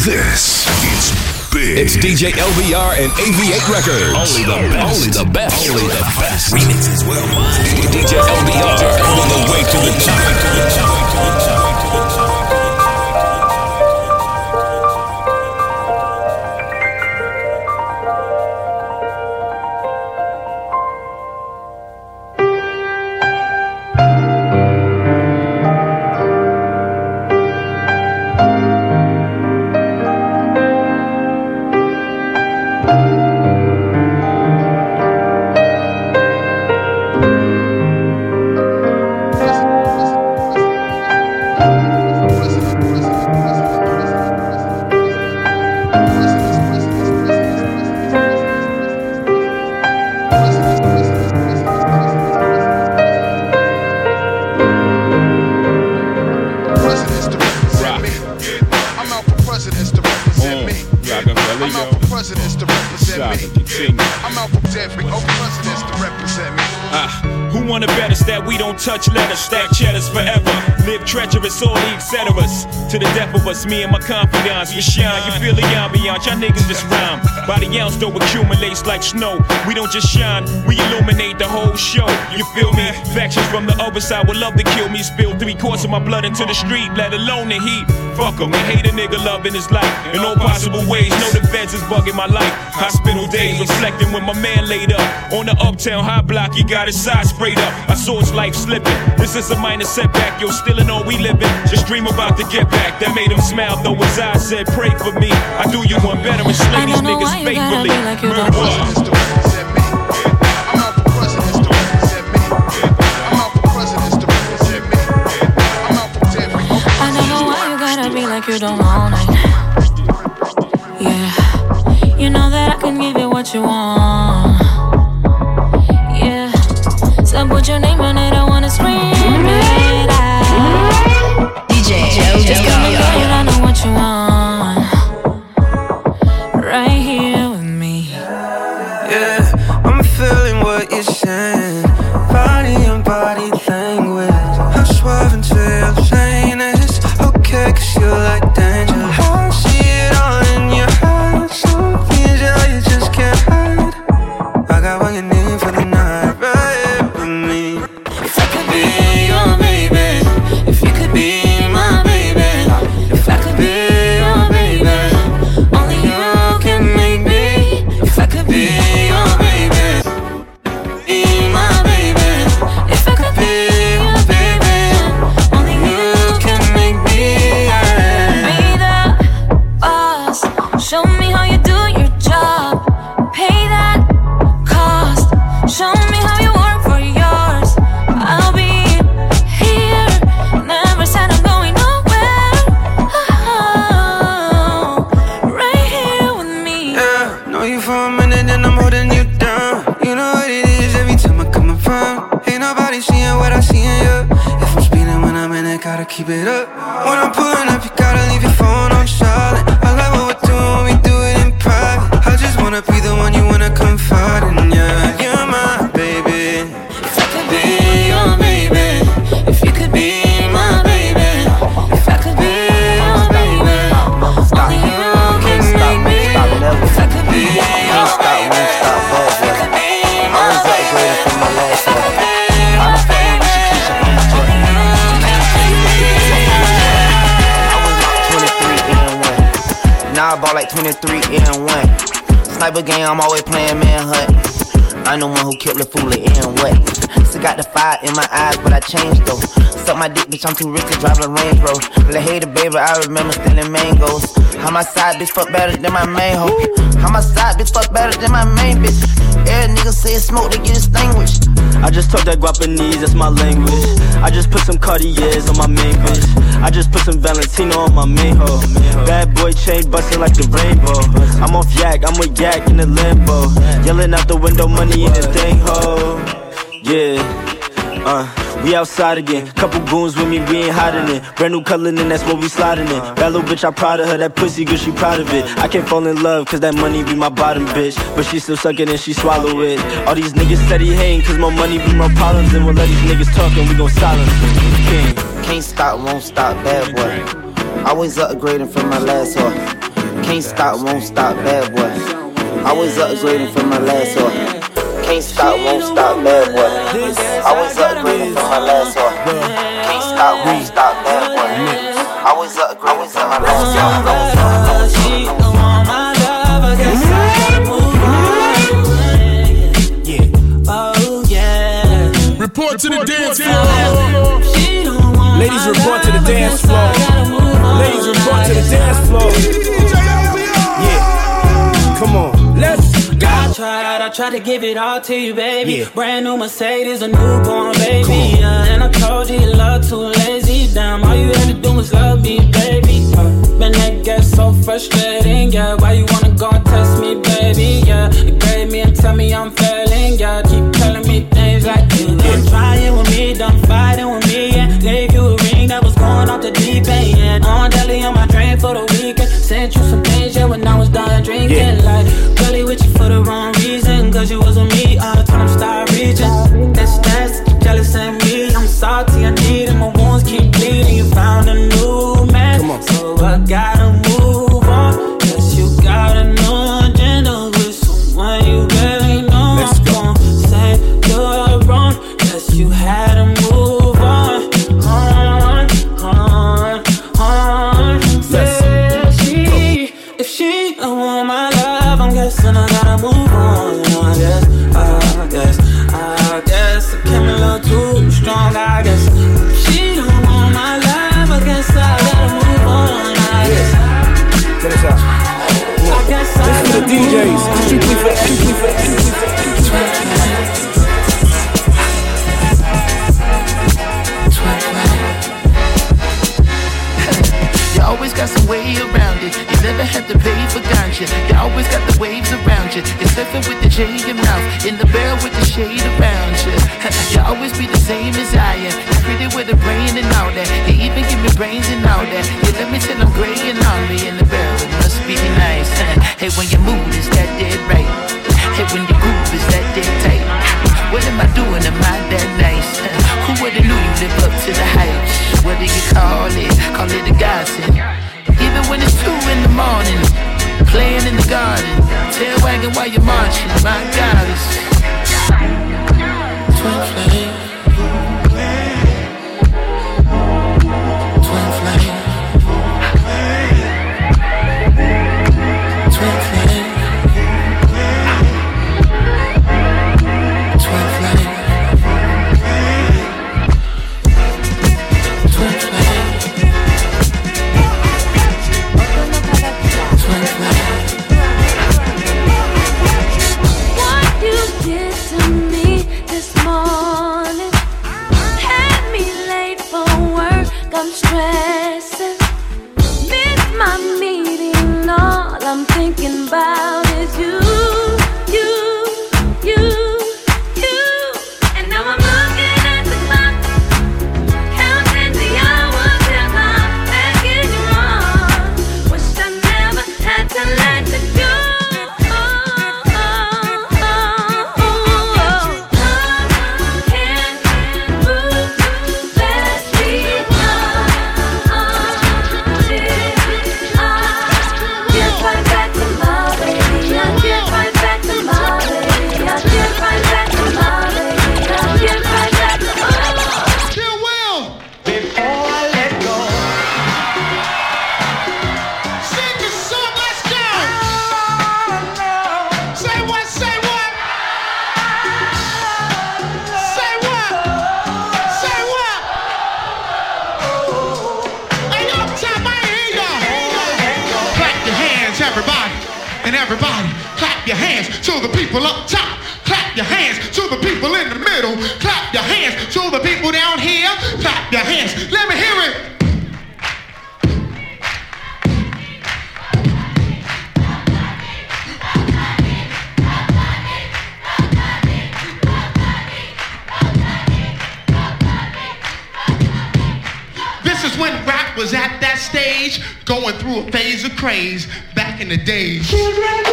This is big. It's DJ LBR and AV8 Records. Only the best. Only the best. Only the best. Remixes worldwide. DJ LBR on the way to the top. Treacherous, all. To the death of us, me and my confidants, we shine. You feel the ambiance, y'all niggas just rhyme. By the ounce though accumulates like snow. We don't just shine, we illuminate the whole show. You feel me? Factions from the other side would love to kill me. Spill three quarts of my blood into the street, let alone the heat. Fuck 'em, they hate a nigga loving his life in all possible ways. no feds is bugging my life. Hospital days, reflecting when my man laid up on the uptown high block. He got his side sprayed up. I saw his life slipping. This is a minor setback, yo. Still in all we living. Just dream about to get back. That made him smile, though his eyes said, "Pray for me." I do you one better and slay these niggas why you gotta faithfully. be like you Murder don't one. Presidents to represent me. I'm out for presidents to represent me. I'm out for presidents to represent me. I'm out for every I don't know why you gotta be like you don't own it. Yeah, you know that I can give you what you want. The fool and what? Still got the fire in my eyes, but I changed though. Suck my dick, bitch, I'm too rich to drive a Range Rover. La hater, baby, I remember stealing mangoes. How my side bitch fuck better than my main hoe. How my side bitch fuck better than my main bitch. Every nigga say smoke, they get extinguished. I just talk that Guapanese, that's my language. I just put some Cartiers on my main bitch. I just put some Valentino on my main hoe. Bad boy chain busting like the rainbow. I'm off yak, I'm with yak in the limbo. Yelling out the window, money in the thing ho. Yeah, uh, we outside again. Couple goons with me, we ain't hiding it. Brand new color, and that's what we sliding in. Bad little bitch, I proud of her. That pussy good, she proud of it. I can't fall in love, cause that money be my bottom bitch. But she still suck it and she swallow it. All these niggas steady hating, cause my money be my problems. And we'll let these niggas talk and we gon' silence them. King. Can't stop, won't stop, bad boy. Always upgrading from my last hoe. Can't stop, won't stop, bad boy. Always upgrading from my last one. Can't stop, won't stop, bad boy. Always upgrading from my last one. Can't stop, won't stop, bad boy. Always upgrading from my last one. She don't want my love, I guess I gotta move on. Oh yeah. Report to the dance floor. She don't want Ladies, my report to the dance floor. gotta move. Ladies, report to the dance floor. Yeah. Come on, I tried to give it all to you, baby. Yeah. Brand new Mercedes, a newborn baby. Yeah, and I told you you love too lazy. Damn, all you had to do was love me, baby. Uh, man, that gets so frustrating. Yeah, why you wanna surfing with the J in your mouth. In the barrel with the shade around you. You always be the same as I am. You're pretty with a brain and all that. You even give me brains and all that. You let me till I'm gray and on me in the barrel. It must be nice. Hey, when your mood is that dead right. Hey, when your groove is that dead tight. What am I doing? Am I that nice? Who would've knew you live up to the hype? What do you call it? Call it a godsend. Even when it's two in the morning, playing in the garden, tail wagging while you're marching. My God, it's. Through a phase of craze back in the days. How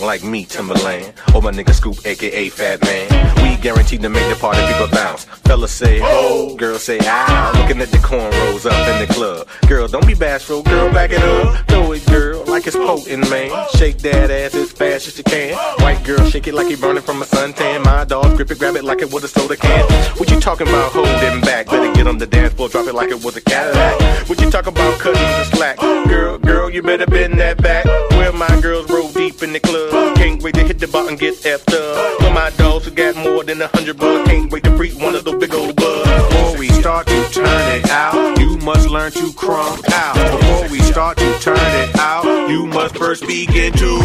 like me, Timbaland? Or my nigga Scoop, aka Fat Man. We guaranteed to make the party people bounce. Fellas say, oh, girls say, ah. Looking at the cornrows up in the club. Girl, don't be bashful, girl, back it up. Throw it, girl, like it's potent, man. Shake that ass as fast as you can. White girl, shake it like you burning from a suntan. My dog, grip it, grab it like it was a soda can. What you talking about holding back? Better get on the dance floor, drop it like it was a Cadillac. What you talking about cutting the slack? Girl, girl, you better bend that back. Bar and get effed up. For my dogs who got more than a hundred bucks. Can't wait to freak one of those big old bugs. Before we start to turn it out, you must learn to crump out. Before we start to turn it out, you must first begin to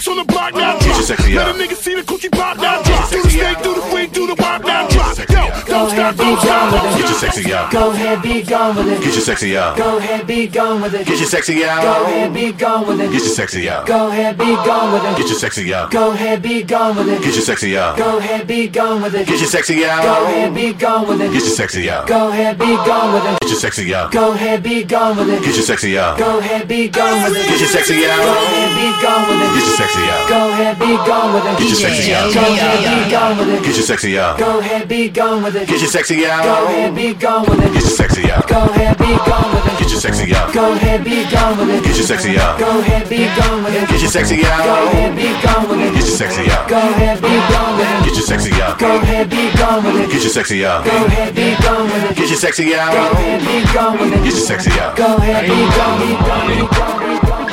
the ass on the block, now Get your drop. sexy Let a nigga see the coochie pop, now drop. Do the snake, do the freak, do the wop, now drop. Yo, don't stop, don't stop. Get your sexy out. Go ahead, be gone with it. Get your sexy out. Go ahead, be gone with it. Get your sexy out. Go ahead, be gone with it. Get your sexy out. Go ahead, be gone with it. Get your sexy out. Go ahead, be gone with it. Get your sexy out. Go ahead, be gone with it. Get your sexy out. Go ahead, be gone with it. Get your sexy out. Go ahead, be gone with it. Get your sexy out. Go ahead, be gone with it. Get your sexy out. Go ahead, be gone with it. Get your sexy out. Go ahead, be gone with it. Get your sexy out. Go ahead, be gone with it. Get your sexy out. Go ahead, be gone with it. Get your sexy out. Go ahead, be gone with it. Get your sexy out. Go ahead, be gone with it. Get your sexy out. Go ahead, be gone with it. Get your sexy out. Go ahead, be gone with it. Get your sexy out. Go ahead, be gone with it. Get your sexy out. Go ahead, be gone with it. Get your sexy out. Go ahead, be gone with it. Get your sexy out. Go ahead, be gone with it. Get your sexy out. Go ahead, be gone with it. Get your sexy out. Go ahead, be gone with it. Get your sexy out. Go ahead, be gone, be gone,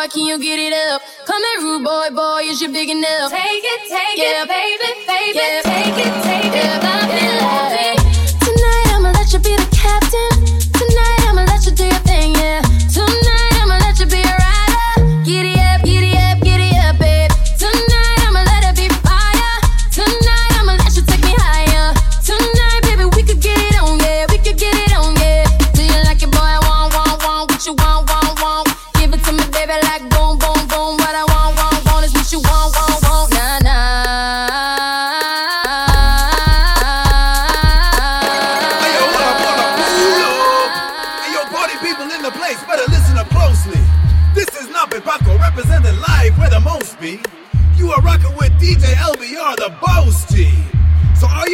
boy, can you get it up? Come here, rude boy, boy, is you big enough? Take it, take yeah. it, baby, baby, yeah. take it, take yeah. it, love yeah. love.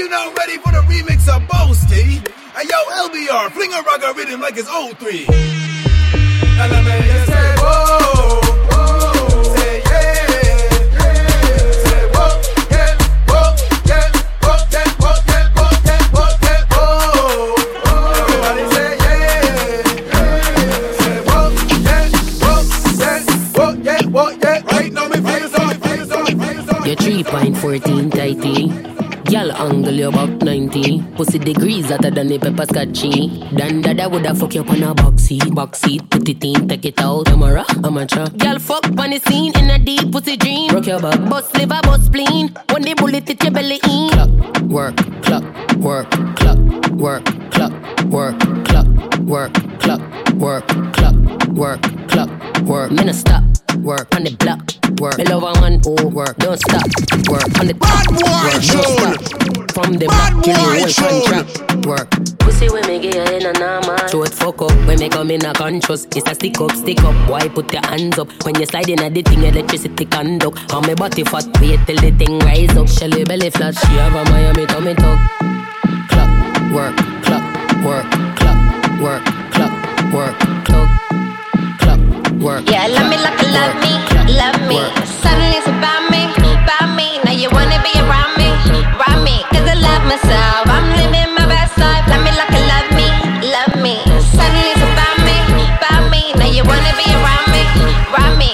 you now ready for the remix of Boasty? And yo, LBR, fling a rock rhythm like it's 03. Say, whoa. 3.14 tighty. Eh? Y'all angle you about 90. Pussy degrees hotter than the pepper scotchy. Then dada woulda fuck you up on a box seat. Box seat, put it in, take it out. Camera, amateur. Y'all fuck on the scene in a deep pussy dream. Rock your back. Bust liver, bust spleen. When the bullet hit your belly in. Clock, work, clock, work, clock, work, clock, work, clock, work, clock, work, clock, work, clock, work. Me stop work on the block, work. A man who work, don't stop, work on the Bad boy work, don't stop. From the Bad block till boy the whole tune. contract, work. Pussy when me get in a normal. Show it fuck up when me come in a conscious. It's a stick up, stick up. Why put your hands up when you slide in a the thing electricity conduct? On me body fat, wait till the thing rise up. Shelly belly flat, she have a Miami tummy tuck. Clock, work, clock, work, clock, work, clock, work, clock, clock, work. Yeah, let me you love me, love me. Suddenly it's about me, about me. Now you wanna be around me, around me. Cause I love myself, I'm living my best life. Love me like you love me, love me. Suddenly it's about me, about me. Now you wanna be around me, around me.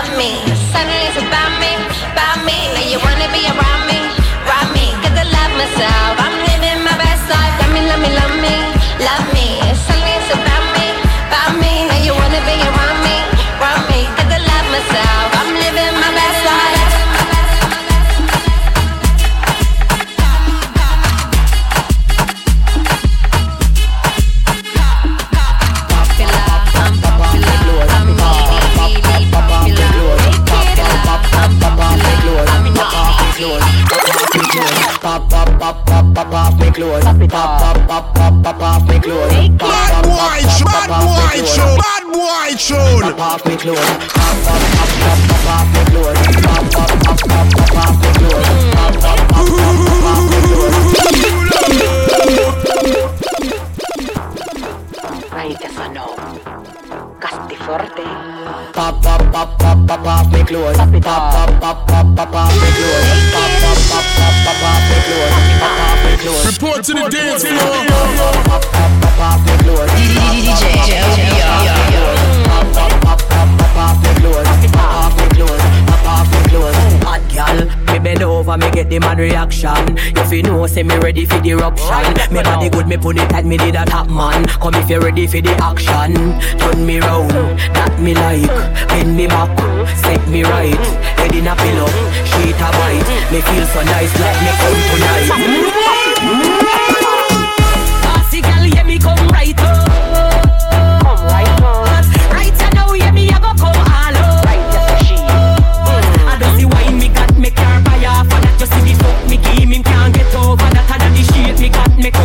Love me. Pop get the man reaction. If you know, say me ready for the eruption. Oh, me body good, me put it tight, me did a top man. Come if you ready for the action. Turn me round, that me like. Bend me back, set me right. Head in a pillow, sheet a bite. Me feel so nice, like me come tonight. Me him can't get over that. And the shit me got me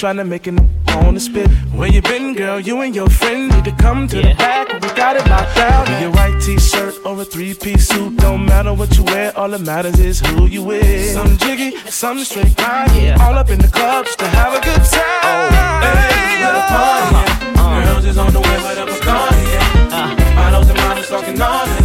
trying to make it on the spit. Where you been, girl? You and your friend need to come to yeah. the back. We got it locked down. Be a white t-shirt or a three-piece suit. Don't matter what you wear, all that matters is who you with. Some jiggy, some straight grind. Yeah. All up in the clubs to have a good time. Oh, hey, what a party. Uh, uh, Girls is on the way, but I'm a party. Uh. And models talking all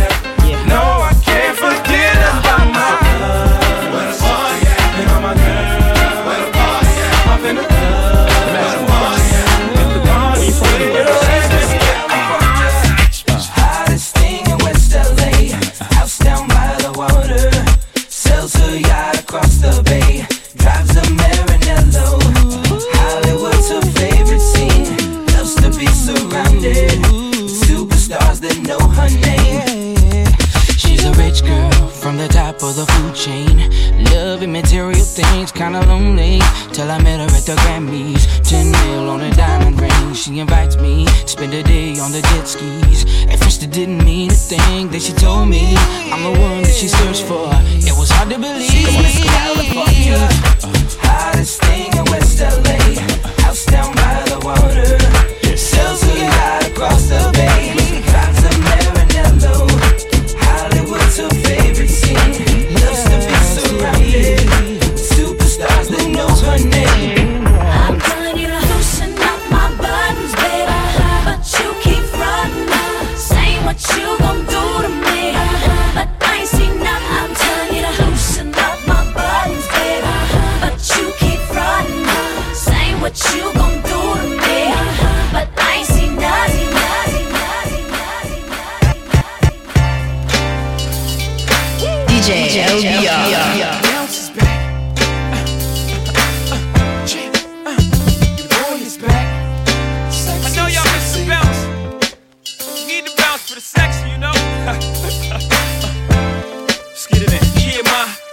DJ, DJ LBR. Bounce is back.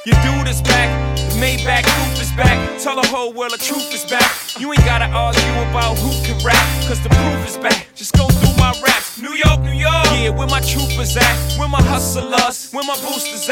Your dude is back, the Maybach roof is back. Tell the whole world the truth is back. You ain't gotta argue about who can rap, cause the proof is back. Just go through my raps. New York, New York. Yeah, where my troopers at? Where my hustlers? Where my boosters?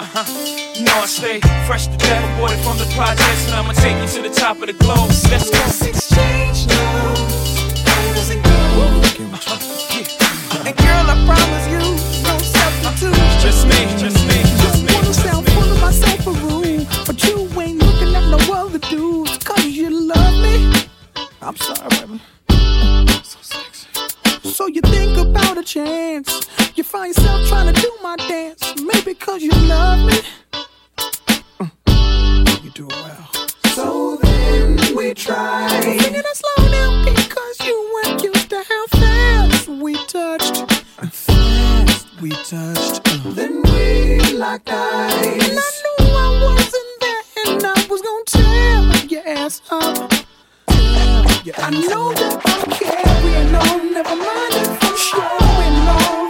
Uh-huh. You know I stay fresh to death, aborted from the projects, and I'ma take you to the top of the globe. Let's go. Exchange now. And girl, I promise you, no substitute. Just me, just me, just me. Wanna sound full of myself a room, but you ain't looking at no other dudes. Cause you love me. I'm sorry, baby. So you think about a chance. You find yourself trying to do my dance. Maybe cause you love me. Mm. You do it well. So then we try. Singing it slow down because you weren't used to how fast we touched. Fast we touched. Then we locked eyes. And I knew I wasn't there, and I was gonna tear your ass up. I know that I'm carrying on. Never mind if I'm showing off.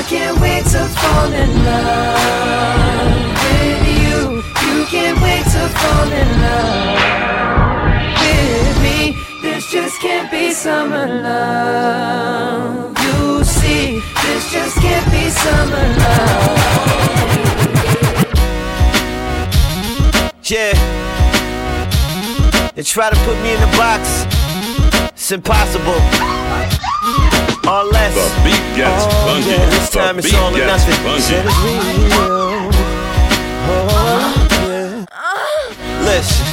I can't wait to fall in love with you. You can't wait to fall in love with me. This just can't be summer love. You see, this just can't be summer love. Yeah. They try to put me in the box. It's impossible. Or less. The beat gets oh, funky. Yeah. This The time it's beat all or gets nothing. funky. Said it's real. Oh, yeah. Ah. Listen.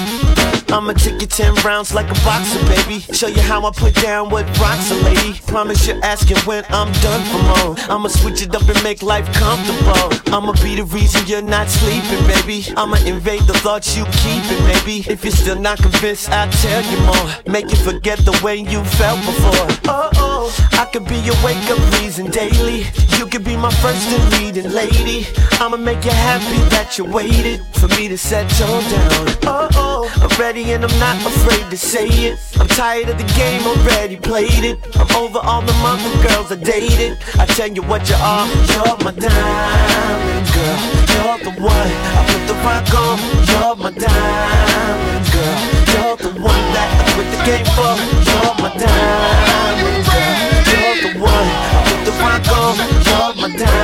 I'ma take you 10 rounds like a boxer, baby. Show you how I put down what rocks a lady. Promise you're asking when I'm done for more. I'ma switch it up and make life comfortable. I'ma be the reason you're not sleeping, baby. I'ma invade the thoughts you keep, keeping, maybe. If you're still not convinced, I'll tell you more. Make you forget the way you felt before. Oh, oh, I could be your wake up reason daily. You could be my first and leading lady. I'ma make you happy that you waited for me to settle down. Oh, oh. I'm ready and I'm not afraid to say it. I'm tired of the game already, played it. I'm over all the mother girls I dated. I tell you what you are, you're my diamond girl. You're the one I put the rock on. You're my diamond girl. You're the one that I quit the game for. You're my diamond girl. You're the one I put the rock on. You're my diamond.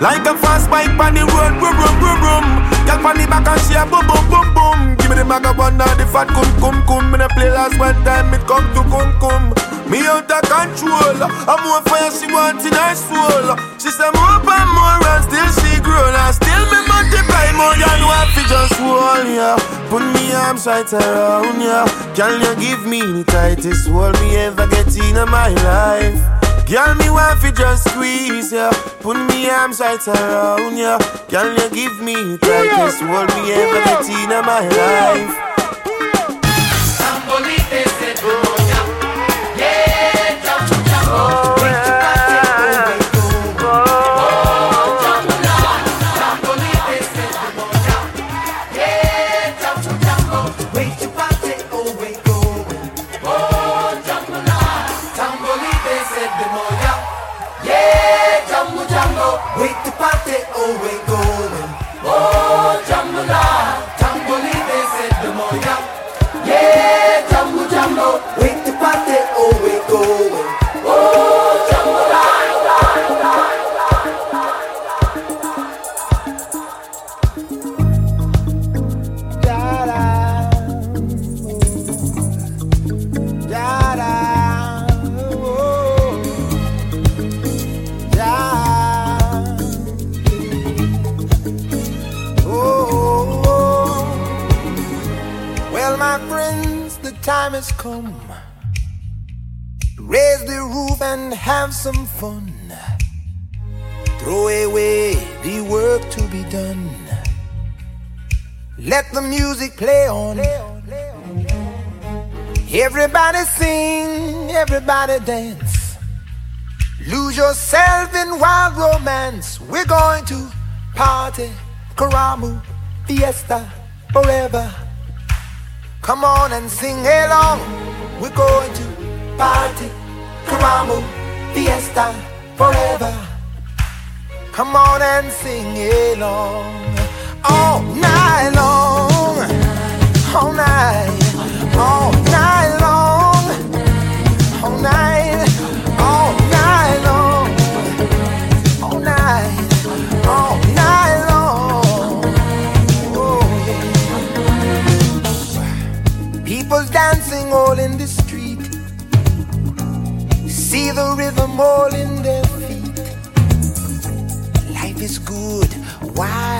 Like a fast bike on the road, boom, boom, boom, boom. Girl, on the back and she a boom, boom, boom, boom. Give me the of one the fat cum, cum, cum. Me the play last one time, it come to cum, cum. Me out of control, I'm more fire she want in her soul. She say more and more and still she grow and still me multiply more than what fi just hold ya. Put me arms right around ya. Can you give me the tightest hold me ever get in my life? Girl, me want fi just squeeze ya. Put me arms right around ya. Can you give me the tightest hold me ever get in my life? Let the music play on. Everybody sing, everybody dance. Lose yourself in wild romance. We're going to party, Karamu, fiesta, forever. Come on and sing along. We're going to party, Karamu, fiesta, forever. Come on and sing along. All night. All night. Long. All night. All night long. All night. All night long. Oh, dancing all in the street. See the rhythm all in their feet. Life is good, sweet.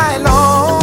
night long.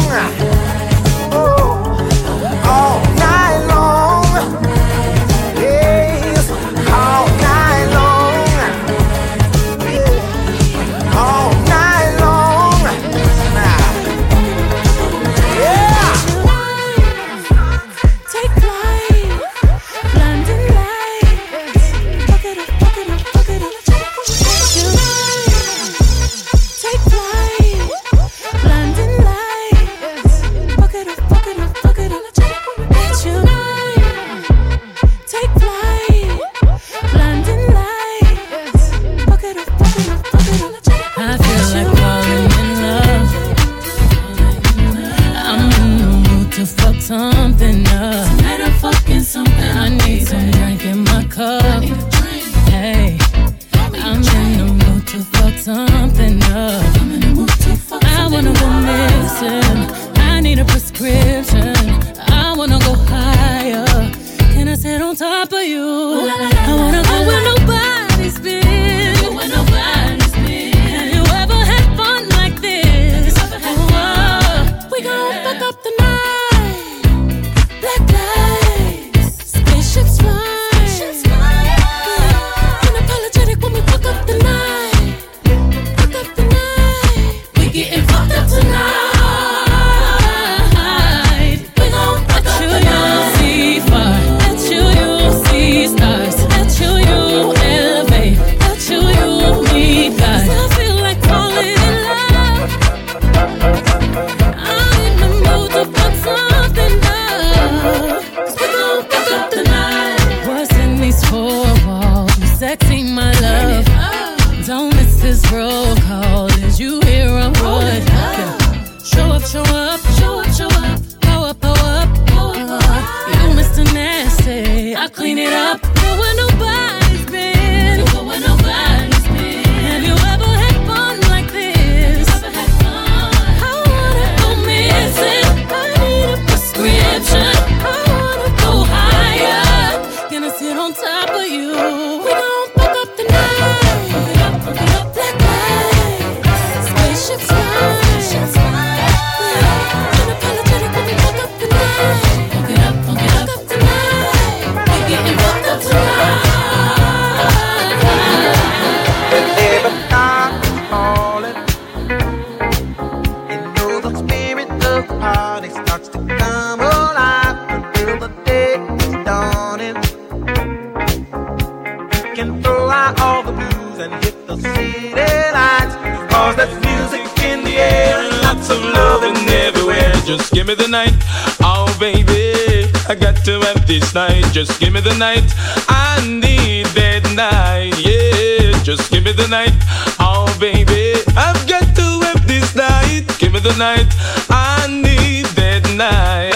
I got to have this night. Just give me the night. I need that night, yeah. Just give me the night, oh baby. I've got to have this night. Give me the night. I need that night.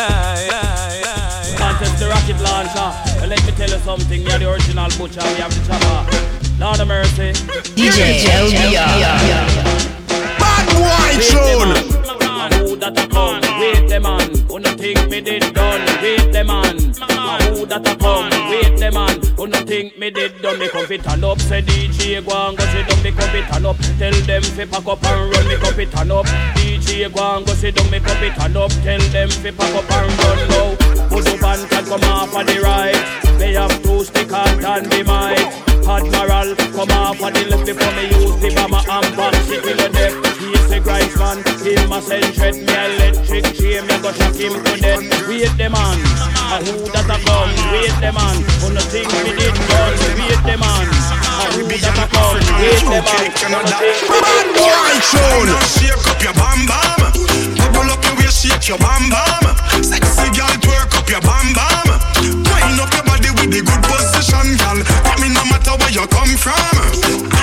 Contest the rocket launcher. Well, let me tell you something. You're the original butcher. We have the chopper. Lord of mercy. DJ LBR. Bad boy tune. Who that a come? Think me did done? Wait the man. Who that a come? Wait the man. Who no think me did done? Me come fit turn up. Say DJ go and go sit down. Me come fit turn up. Tell them fi pack up and run. Me come fit turn up. DJ go and go sit down. Me come fit turn up. Tell them fi pack up and run now. Put up and can come off on the right. They have two stick out and the mic. Admiral, come off on the left before me use the bomber and back shit in the deck. The man, him a send threat, me electric chain, me go shock him to death. Wait the man, a who that a come? Wait the man, who no think me did done? Wait the man, a who that a come? Wait the man, who no think me did done? Shake up your bam bam. Bubble up your waist, shake your bam bam. Sexy girl, twerk up your bam bam. Wind up your body the good position, girl. Got me no matter where you come from.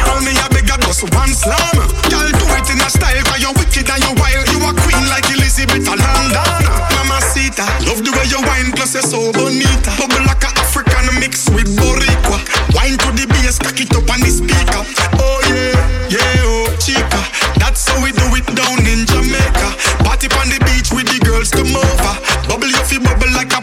Call me a bigger just one slam. Girl, do it in a style, cause you're wicked and you're wild. You a queen like Elizabeth of London. Mamacita, love the way you wine, plus you're so bonita. Bubble like a African mix with Boricua. Wine to the bass, cock it up on the speaker. Oh yeah, yeah, oh chica. That's how we do it down in Jamaica. Party on the beach with the girls come over. Bubble your feet, bubble like a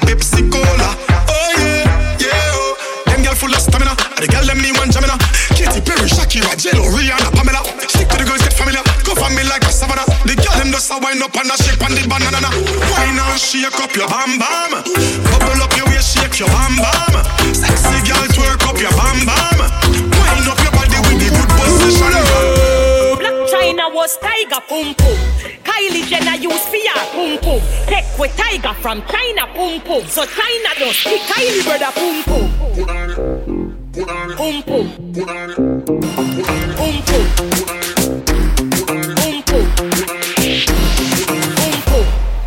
Perry, Shakira, J.Lo, Rihanna, Pamela. Stick to the girls, get familiar. Go for me like a savannah. The girl them just a wind up and a shake on the banana. Wine and shake up your bam bam. Bubble up your waist, shake your bam bam. Sexy girl, twerk up your bam bam. Wind up your body with the good position. Blac Chyna was Tyga pum pum. Kylie Jenner use fear pum pum. Take with Tyga from Chyna pum pum. So Chyna don't Kylie brother pum pum. Pum pum. Pum pum.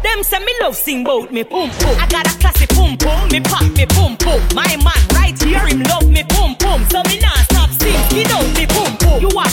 Them say me love sing bout me pum pum. I got a classy pum pum. Me pop me pum pum. My man right here him love me pum pum. So me nah stop sing. He know me pum pum. You are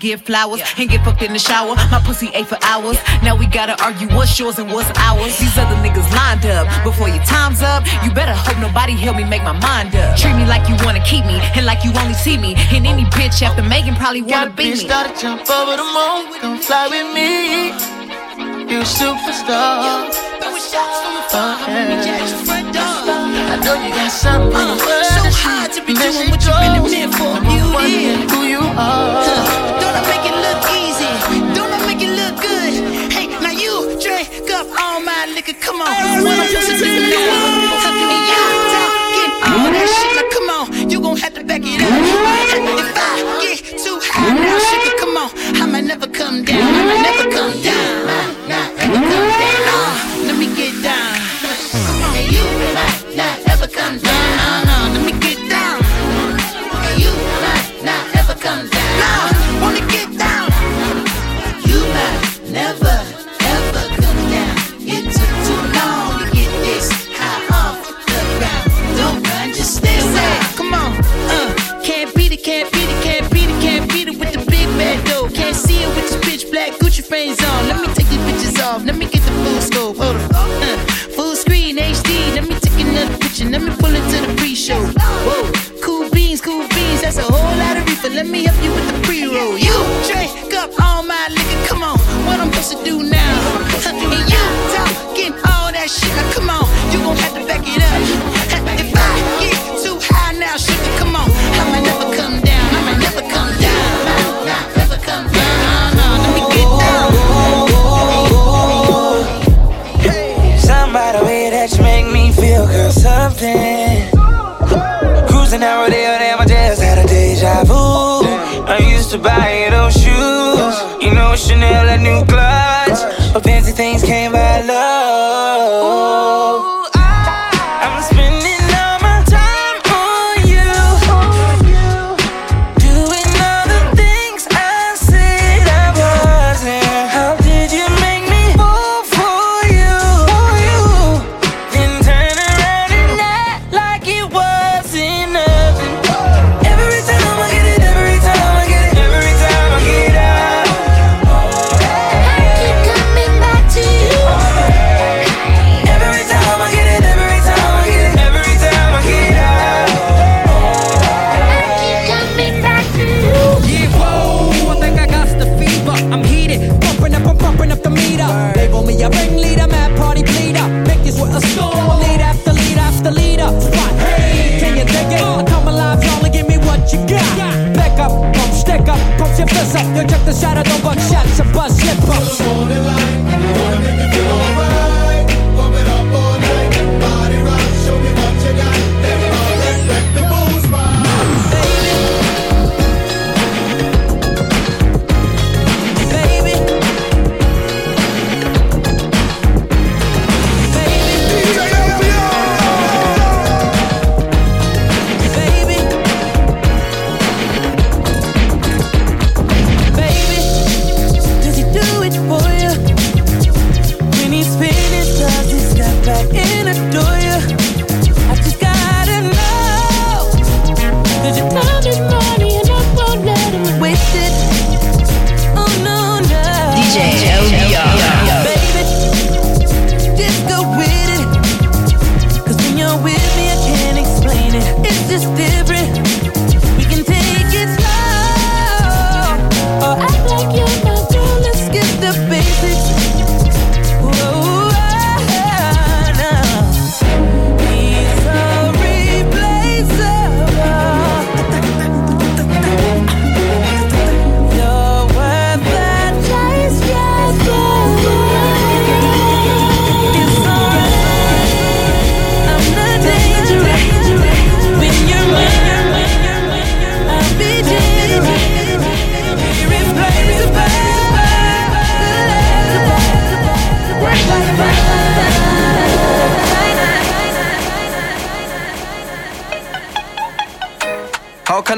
give flowers yeah. and get fucked in the shower. My pussy ate for hours. Yeah. Now we gotta argue what's yours and what's ours. These other niggas lined up before your time's up. You better hope nobody help me make my mind up. Treat me like you wanna keep me and like you only see me. And any bitch after Megan probably wanna be me. Gotta jump over the moon, come fly with me. You superstar. Yeah. I know you got something. So hot doing what you really meant for. You is who you are. Huh. Don't I make it look easy? Don't I make it look good? Hey, now you drink up all my liquor. Come on, I'm? HD. Let me take another picture. Let me pull into the pre-show. Whoa, cool beans, cool beans. That's a whole lot of reefer. Let me help you with the pre-roll. You drink up all my liquor. Come on, what I'm supposed to do now? And you talking all that shit. Now come on. Down Rodeo, damn, I just had a deja vu. I used to buy those shoes, you know Chanel and new clutch, but fancy things came by love.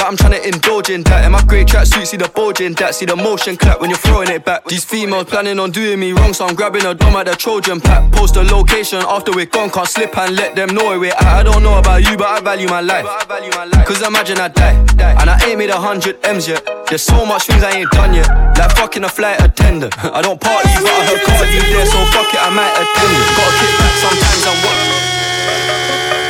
that I'm trying to indulge in that. In my great tracksuit, see the bulging. that, see the motion clap when you're throwing it back. These females planning on doing me wrong, so I'm grabbing a dome at the Trojan pack. Post a location after we're gone, can't slip and let them know where at. I don't know about you, but I value my life. Cause imagine I die, and I ain't made a hundred M's yet. There's so much things I ain't done yet, like fucking a flight attendant. I don't party, but I heard Cardi there, so fuck it, I might attend it. Gotta kick back sometimes and what?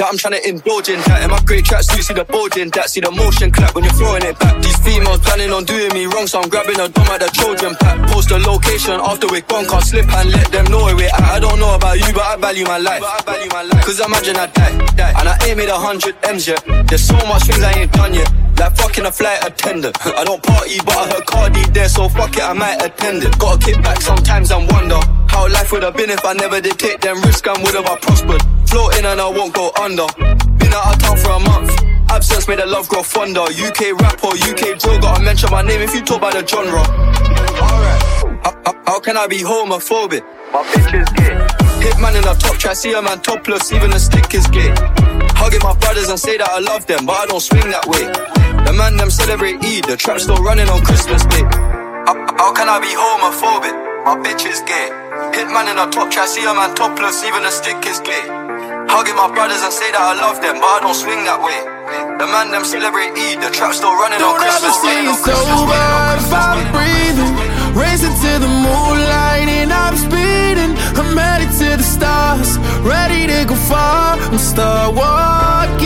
that I'm trying to indulge in that. In my great tracksuit, see the bulge in that, see the motion clap when you're throwing it back. These females planning on doing me wrong, so I'm grabbing a dome at the Trojan pack. Post a location after we're gone, can't slip and let them know we're at. I don't know about you, but I value my life. Cause imagine I die, die, and I ain't made a hundred M's yet. There's so much things I ain't done yet. Like fucking a flight attendant. I don't party, but I heard Cardi there, so fuck it, I might attend it. Gotta kick back sometimes and wonder how life would have been if I never did take them risks and would have I prospered. Floating and I won't go under. Been out of town for a month. Absence made the love grow fonder. UK rapper, UK drill, gotta mention my name if you talk about the genre. Alright. How, how, how can I be homophobic? My bitch is gay. Hitman in a top try, see a man topless, even a stick is gay. Hugging my brothers and say that I love them, but I don't swing that way. The man them celebrate Eid, the trap still running on Christmas Day. How, how can I be homophobic? My bitch is gay. Hitman in a top try, see a man topless, even a stick is gay. Hugging my brothers and say that I love them, but I don't swing that way. The man them celebrate Eid, the trap still running Don't ever Christmas. see it on Christmas, sober if I'm breathing. Racing to the moonlight and I'm speeding. I'm headed to the stars, ready to go far. I'm start walking.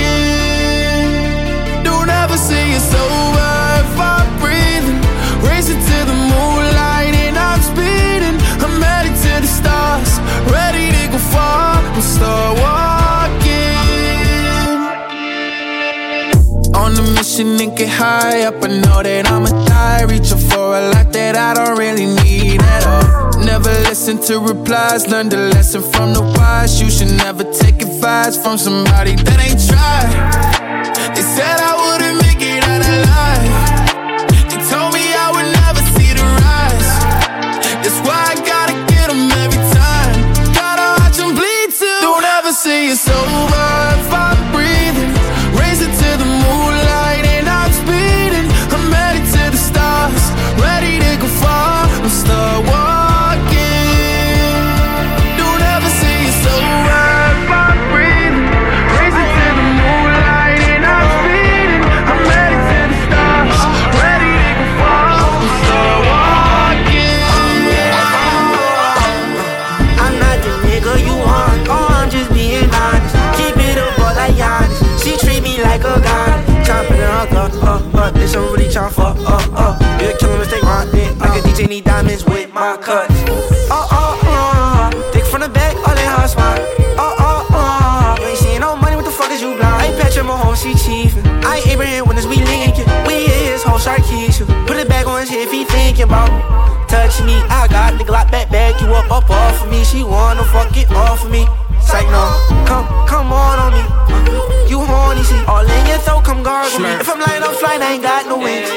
I'm start walking. On a mission and get high up. I know that I'ma die. Reaching for a lot that I don't really need at all. Never listen to replies. Learn the lesson from the wise. You should never take advice from somebody that ain't tried. It's over uh. This I'm really trying for, uh, uh. You a killer mistake, dick. I can DJ need diamonds with my cuts. Oh, oh, uh. Dick from the back, all in hot spot. Oh, oh, uh. You ain't seeing no money, what the fuck is you blind? I ain't Patrick Mahomes, she chiefin'. I ain't Abraham Winners, we linkin'. We hit his whole shark Keisha. Put it back on his head if he thinking about. Touch me, I got the Glock back, back you up, up off of me. She wanna fuck it off of me. Psych no, come, come on on me. You horny, see, all in your throat, come gargle me. If I'm lying on flight, I ain't got no wings.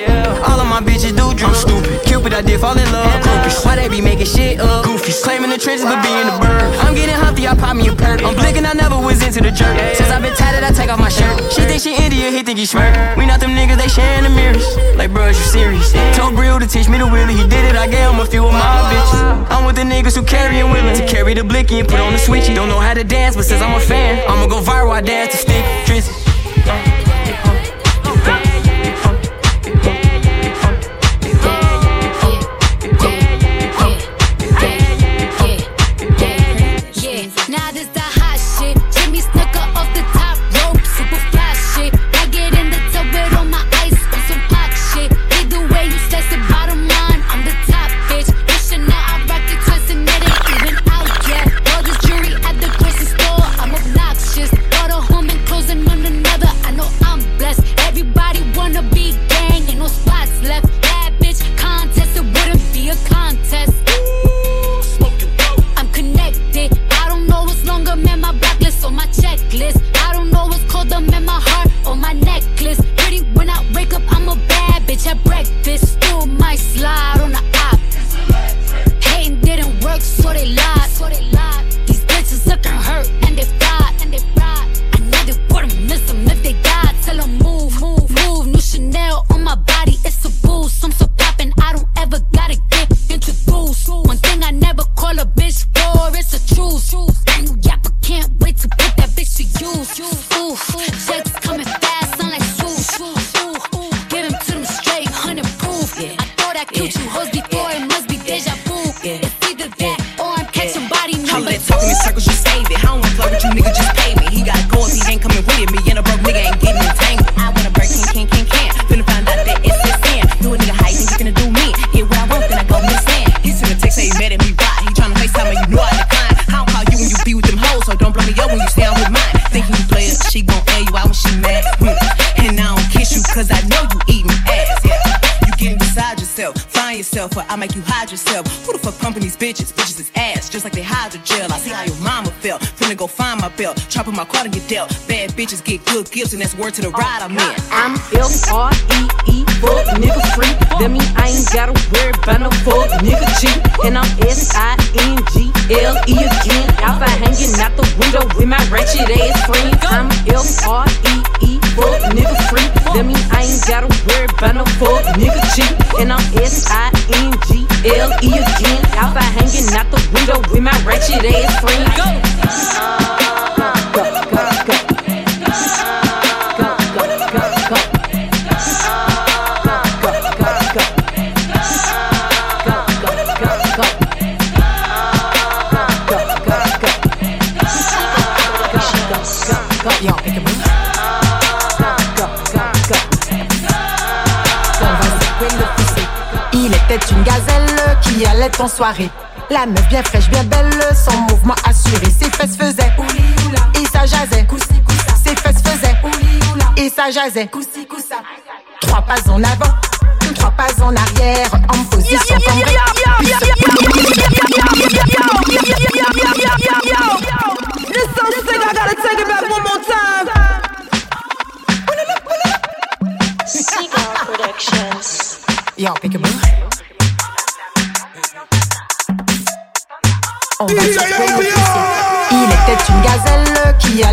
All of my bitches do drugs. I'm stupid. Cupid, I did fall in love. Groupies. Why they be making shit up? Goofies. Claiming the trenches, but being the bird. I'm getting humpty, I pop me a perk. I'm blinking, I never was into the jerk. Since I've been tatted, I take off my shirt. She think she Indian, he think he smirk. We not them niggas, they sharing the mirrors. Like, bruh, you serious? Told Brill to teach me the wheelie. He did it, I gave him a few of my bitches. I'm with the niggas who carry and willing to carry the blicky and put on the switchy. Don't know how to dance, but since I'm a fan, I'ma go viral. I dance to stick. Drizzy. Contest. My card and get dealt. Bad bitches get good gifts, and that's word to the ride I'm in. I'm F-R-E-E, en soirée. La meuf bien fraîche, bien belle, son mouvement assuré. Ses fesses faisaient et ça jasait. Ses fesses faisaient et ça jasait. Trois pas en avant, trois pas en arrière, en position cambrée. Puis se- This song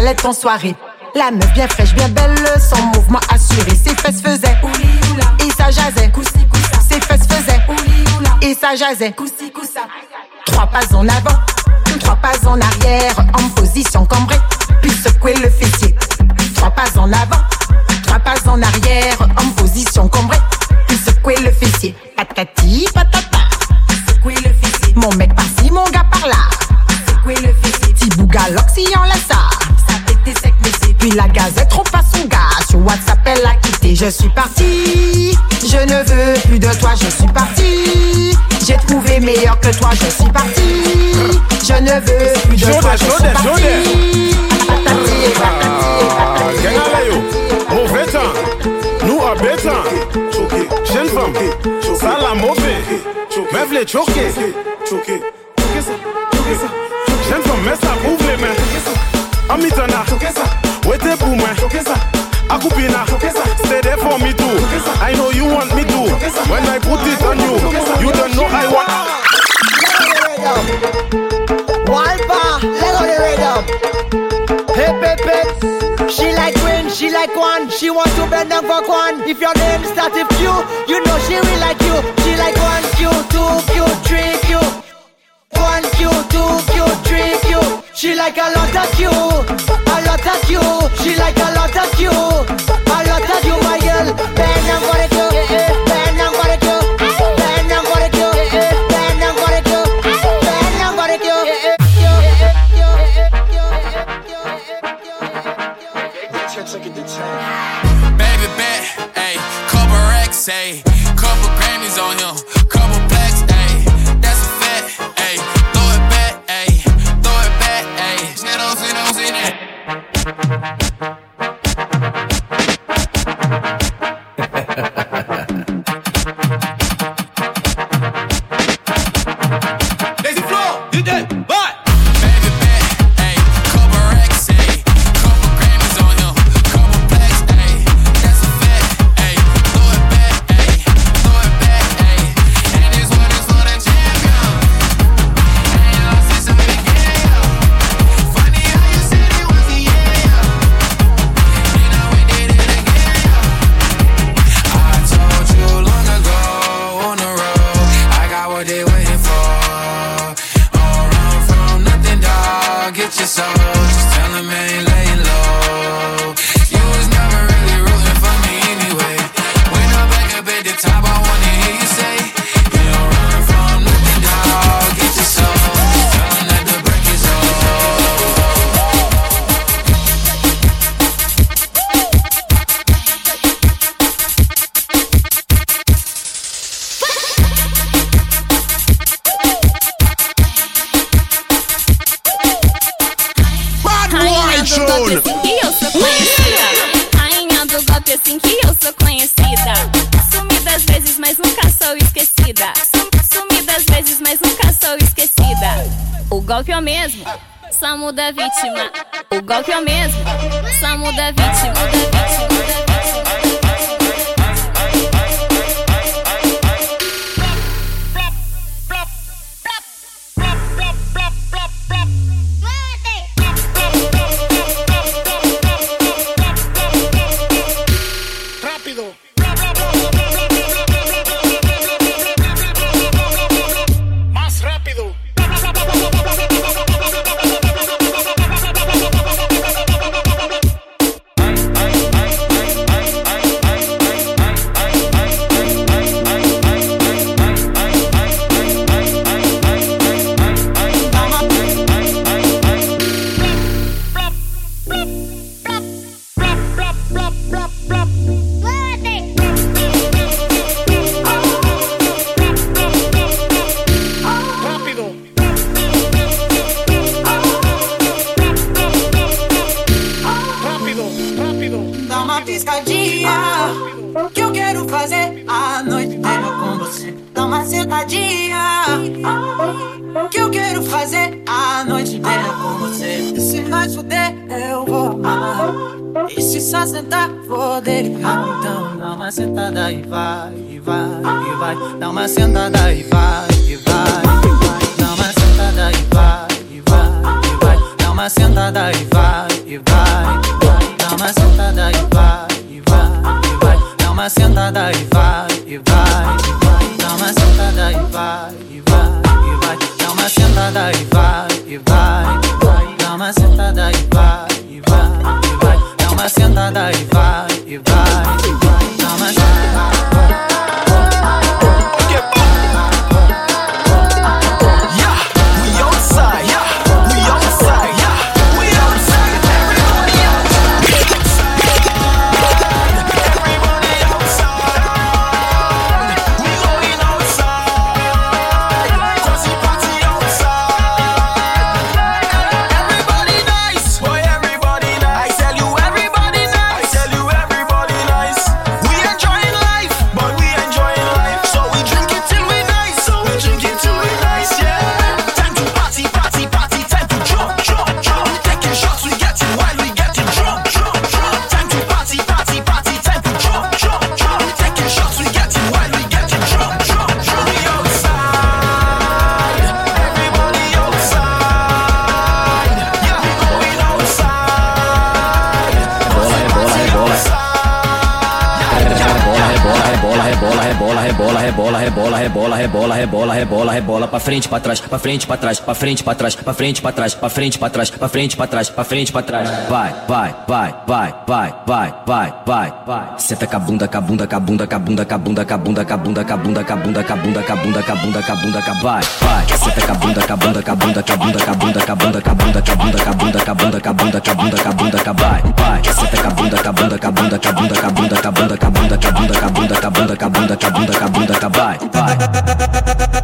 allait en soirée. La meuf bien fraîche, bien belle, son mouvement assuré. Ses fesses faisaient et ça jasait. Ses fesses faisaient et ça jasait. Trois pas en avant, trois pas en arrière, en position cambrée, puis secouer le fessier. Trois pas en avant, trois pas en arrière, en position cambrée, puis secouer le fessier. Patati patata, secouer le fessier. Mon mec par-ci, la gazette trop pas son gars. Sur WhatsApp elle a quitté. Je suis parti, je ne veux plus de toi. Je suis parti, j'ai trouvé meilleur que toi. Je suis parti, je ne veux plus de toi. Je suis parti. Mauvais temps, nous à. Jeune femme, ça la mauvais, mais v'lait choquer. Jeune femme, mets ça ouvre les mains. Amitana, Akupina, stay there for me too. I know you want me too. When I put it on you, you don't know I want. Walpa, go the rhythm. Hip hip hip. She like win, she like one. She want to bend down for one. If your name start with Q, you know she will like you. She like one Q, two Q, three Q. One Q, two Q, three Q. She like a lot of Q, a lot of Q. She like a lot of Q, a lot of O golpe é o mesmo, para frente, para trás, para frente, para trás, para frente, para trás, para frente, para trás, para frente, para trás, para frente, para trás, para frente, para trás. Vai, vai, vai, vai, vai, vai, vai, vai, vai. Senta com a bunda, com a bunda, com a bunda, com a bunda, com a bunda, com a bunda, com a bunda, com a bunda, com a bunda, com a bunda, com a bunda, com a bunda, com a bunda, com a vai, vai. Senta com a bunda, com a bunda, com a bunda, com a bunda, com a bunda, com a bunda, com a bunda, com a bunda, com a bunda, com a bunda, com a bunda, com a bunda, com a bunda, com a vai, vai. Senta com a bunda, com a bunda, com a bunda, com a bunda, com a bunda, com a bunda, com a bunda, com a bunda, com a bunda, com a bunda, com a bunda, com a bunda, com a bunda, com a bunda, com a vai, vai.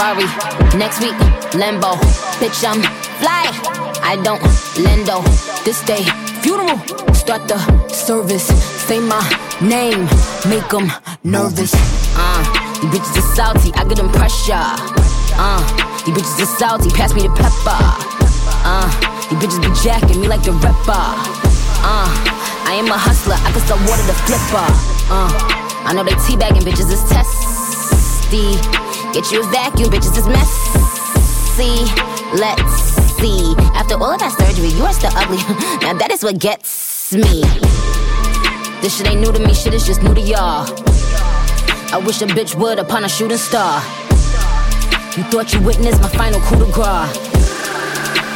Next week, Lambo. Bitch, I'm fly. I don't lendo. This day, funeral. Start the service. Say my name. Make them nervous. Uh, you bitches are salty. I get them pressure. Uh, you bitches are salty. Pass me the pepper. Uh, you bitches be jacking me like the rapper. Uh, I am a hustler. I can sell water to flipper. Uh, I know they teabagging bitches is testy. Get you a vacuum, bitches, it's messy. Let's see. After all of that surgery, you are still ugly. now that is what gets me. This shit ain't new to me, shit is just new to y'all. I wish a bitch would upon a shooting star. You thought you witnessed my final coup de grace.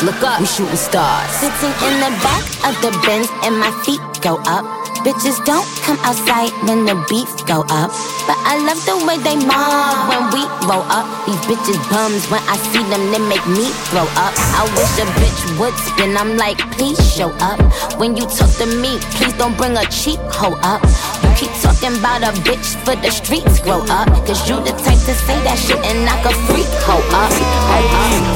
Look up, we shooting stars. Sitting in the back of the Benz and my feet go up. Bitches don't come outside when the beats go up. But I love the way they mob when we roll up. These bitches bums when I see them, they make me throw up. I wish a bitch would spin. I'm like, please show up. When you talk to me, please don't bring a cheap hoe up. You keep Talking about a bitch for the streets, grow up. Cause you the type to say that shit and knock a freak hoe up.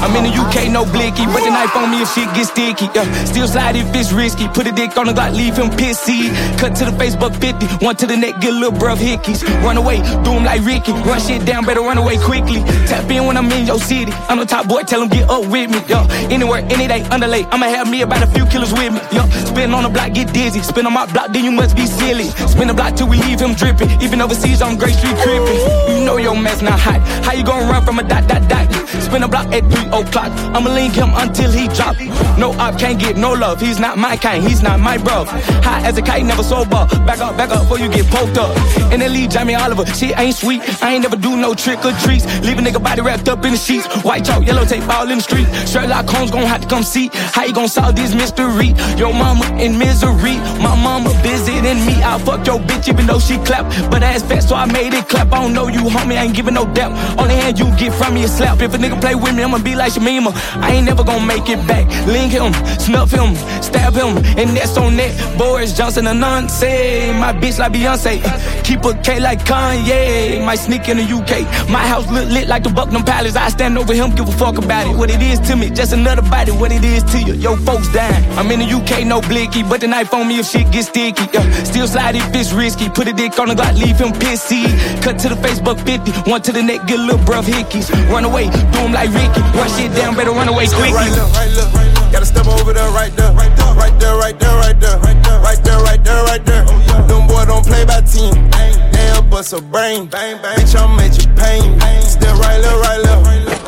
I'm in the UK, no blicky. Put the knife on me if shit gets sticky. Yeah. Still slide if it's risky. Put a dick on the Glock, leave him pissy. Cut to the Facebook fifty, one 50. One to the neck, get a little bruv hickeys. Run away, do him like Ricky. Run shit down, better run away quickly. Tap in when I'm in your city. I'm the top boy, tell him get up with me. Yo. Anywhere, any day, underlay. I'ma have me about a few killers with me. Yo. Spin on the block, get dizzy. Spin on my block, then you must be silly. Spin the block till we leave him dripping. Even overseas on Gray Street creeping. You know your man's not hot. How you gonna run from a dot dot dot? Spin a block at three o'clock. I'ma link him until he drop. No op, can't get no love. He's not my kind. He's not my bro. High as a kite, never sober. Back up, back up before you get poked up. And the leave Jamie Oliver. She ain't sweet. I ain't never do no trick or treats. Leave a nigga body wrapped up in the sheets. White chalk, yellow tape, all in the street. Sherlock Holmes gon' have to come see how you gon' solve this mystery. Your mama in misery. My mama visiting me. I'll fuck your bitch even know she clap, but ass fat, so I made it clap. I don't know you, homie, I ain't giving no dap. Only hand you get from me is slap. If a nigga play with me, I'ma be like Shamima. I ain't never gonna make it back. Link him, snuff him, stab him, and that's on that. Boris Johnson and my bitch like Beyonce. Keep a K like Kanye. Might sneak in the UK. My house lit lit like the Buckingham Palace. I stand over him, give a fuck about it. What it is to me, just another body. What it is to you, yo folks dying. I'm in the UK, no blicky, but the knife on me if shit gets sticky. Yeah. Still slide if it's risky. Put a dick on the Glock, leave him pissy. Cut to the Facebook 50. One to the neck, get a little bruv hickeys. Run away, do him like Ricky. Run it down, better run away quick. Right there, right there. Gotta step over there, right there. Right there, right there, right there, right there. Right there, right there, right there. Oh, yeah. Them boy don't play by team. They'll bust a brain. Bang, bang. Bitch, I'm make you pain. Bang right, right.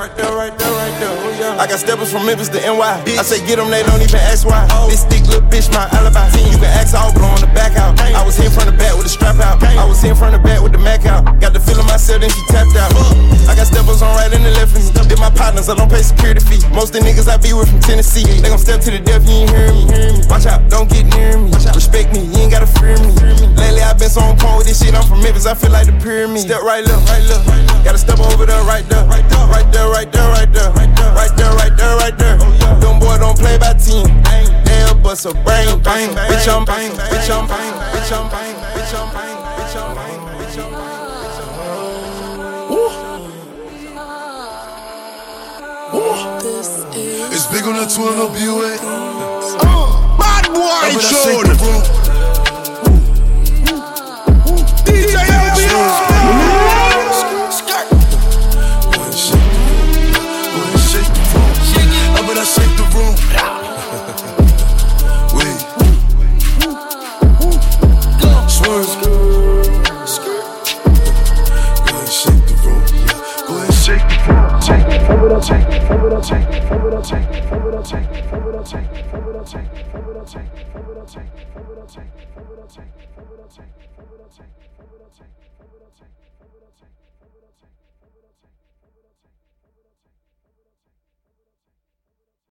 Right there, right there, right there. Oh, yeah. I got steppers from Memphis to NY. Bitch. I say get them, they don't even ask why. Oh. This thick little bitch, my alibi. You can ask all blowing the back out. Damn. I was in from the back with the strap out. Damn. I was in from the back with the Mac out. Got the feeling myself, then she tapped out. Uh. I got steppers on right and the left of me. Did my partners, I don't pay security fee. Most of the niggas I be with from Tennessee. They gon' step to the death, you ain't hearing me. Hear me. Watch out, don't get near me. Respect me, you ain't gotta fear me. Lately I've been so on point with this shit. I'm from Memphis, I feel like the pyramid. Step right, left, right, left. Gotta step over Jupiter right there, right there, right there, right there, right there, right there, right there, right there. Them boy don't play by team. They'll bust a brain, bang, bitch I'm bang, bitch I'm bang, bitch I'm bang, bitch I'm bang, bitch I'm bang, bitch I'm bang. This is It's big on the 12 of you at. Uh, bad boy, Jordan. I'll take, from what I'll take, from what I'll take, from what I'll take, from what I'll take, from what I'll take, from what I'll take, from what I'll take, from what I'll take, from what I'll take, from what I'll take, from what I'll take, from what I'll take, from what I'll take, from what I'll take.